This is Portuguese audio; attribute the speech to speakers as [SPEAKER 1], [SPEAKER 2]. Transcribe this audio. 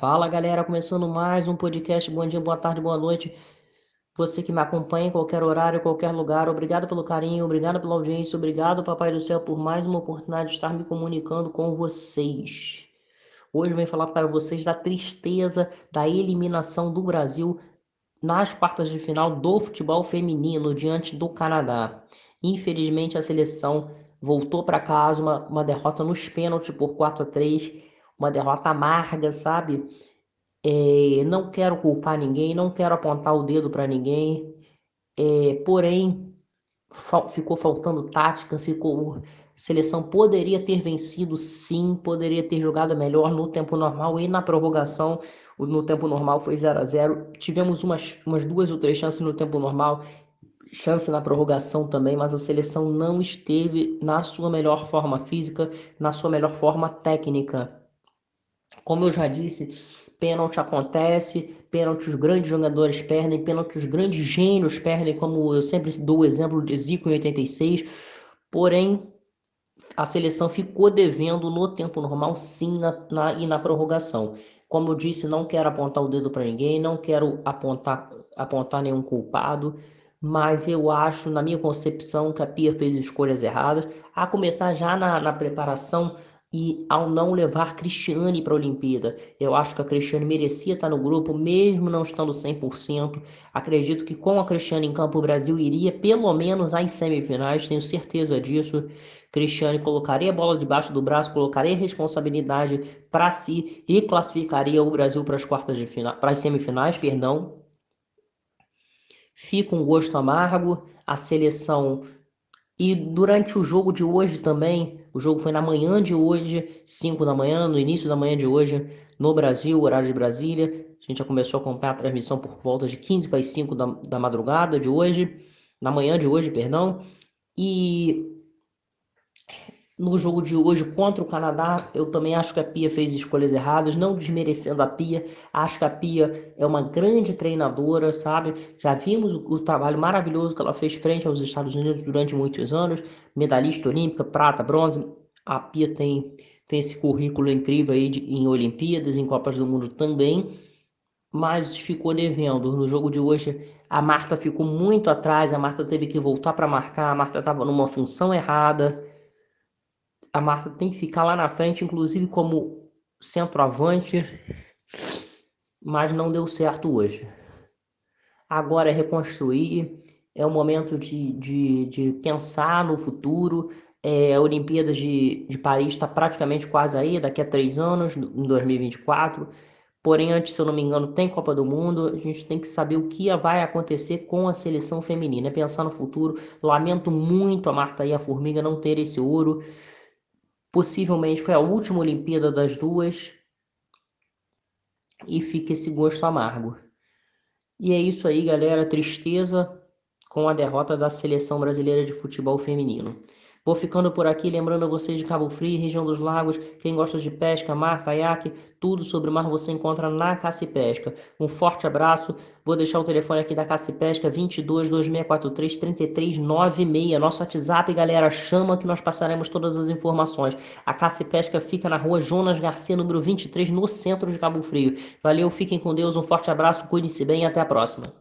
[SPEAKER 1] Fala galera, começando mais um podcast. Bom dia, boa tarde, boa noite. Você que me acompanha em qualquer horário, qualquer lugar, obrigado pelo carinho, obrigado pela audiência, obrigado, Papai do Céu, por mais uma oportunidade de estar me comunicando com vocês. Hoje eu venho falar para vocês da tristeza da eliminação do Brasil nas quartas de final do futebol feminino diante do Canadá. Infelizmente, a seleção voltou para casa, uma, uma derrota nos pênaltis por 4 a 3 uma derrota amarga, sabe? É, não quero culpar ninguém, não quero apontar o dedo para ninguém, é, porém fal ficou faltando tática, ficou a seleção poderia ter vencido sim, poderia ter jogado melhor no tempo normal e na prorrogação no tempo normal foi 0 a 0 tivemos umas, umas duas ou três chances no tempo normal chance na prorrogação também, mas a seleção não esteve na sua melhor forma física, na sua melhor forma técnica. Como eu já disse, pênalti acontece, pênalti os grandes jogadores perdem, pênalti os grandes gênios perdem, como eu sempre dou o exemplo de Zico em 86. Porém, a seleção ficou devendo no tempo normal, sim, na, na, e na prorrogação. Como eu disse, não quero apontar o dedo para ninguém, não quero apontar, apontar nenhum culpado, mas eu acho, na minha concepção, que a Pia fez escolhas erradas, a começar já na, na preparação e ao não levar Cristiane para a Olimpíada. Eu acho que a Cristiane merecia estar no grupo, mesmo não estando 100%. Acredito que com a Cristiane em campo, o Brasil iria pelo menos às semifinais, tenho certeza disso. Cristiane colocaria a bola debaixo do braço, colocaria responsabilidade para si e classificaria o Brasil para as quartas de final, para as semifinais, perdão. Fica um gosto amargo. A seleção e durante o jogo de hoje também, o jogo foi na manhã de hoje, 5 da manhã, no início da manhã de hoje, no Brasil, horário de Brasília. A gente já começou a acompanhar a transmissão por volta de 15 para as 5 da, da madrugada de hoje, na manhã de hoje, perdão. E no jogo de hoje contra o Canadá, eu também acho que a Pia fez escolhas erradas, não desmerecendo a Pia. Acho que a Pia é uma grande treinadora, sabe? Já vimos o, trabalho maravilhoso que ela fez frente aos Estados Unidos durante muitos anos, medalhista olímpica, prata, bronze. A Pia tem, tem esse currículo incrível aí de, em Olimpíadas, em Copas do Mundo também, mas ficou devendo. No jogo de hoje, a Marta ficou muito atrás, a Marta teve que voltar para marcar, a Marta estava numa função errada a Marta tem que ficar lá na frente, inclusive como centroavante, mas não deu certo hoje. Agora é reconstruir, é o momento de, de, de pensar no futuro. É, a Olimpíada de, de Paris está praticamente quase aí, daqui a três anos, em 2024. Porém, antes, se eu não me engano, tem Copa do Mundo. A gente tem que saber o que vai acontecer com a seleção feminina. É pensar no futuro. Lamento muito a Marta e a Formiga não ter esse ouro. Possivelmente foi a última Olimpíada das duas e fica esse gosto amargo. E é isso aí, galera. Tristeza com a derrota da seleção brasileira de futebol feminino. Vou ficando por aqui, lembrando a vocês de Cabo Frio, região dos lagos, quem gosta de pesca, mar, caiaque, tudo sobre o mar você encontra na Caça Pesca. Um forte abraço, vou deixar o telefone aqui da Caça Pesca, 22 2643 3396, nosso WhatsApp, galera, chama que nós passaremos todas as informações. A Caça Pesca fica na rua Jonas Garcia, número 23, no centro de Cabo Frio. Valeu, fiquem com Deus, um forte abraço, cuide-se bem e até a próxima.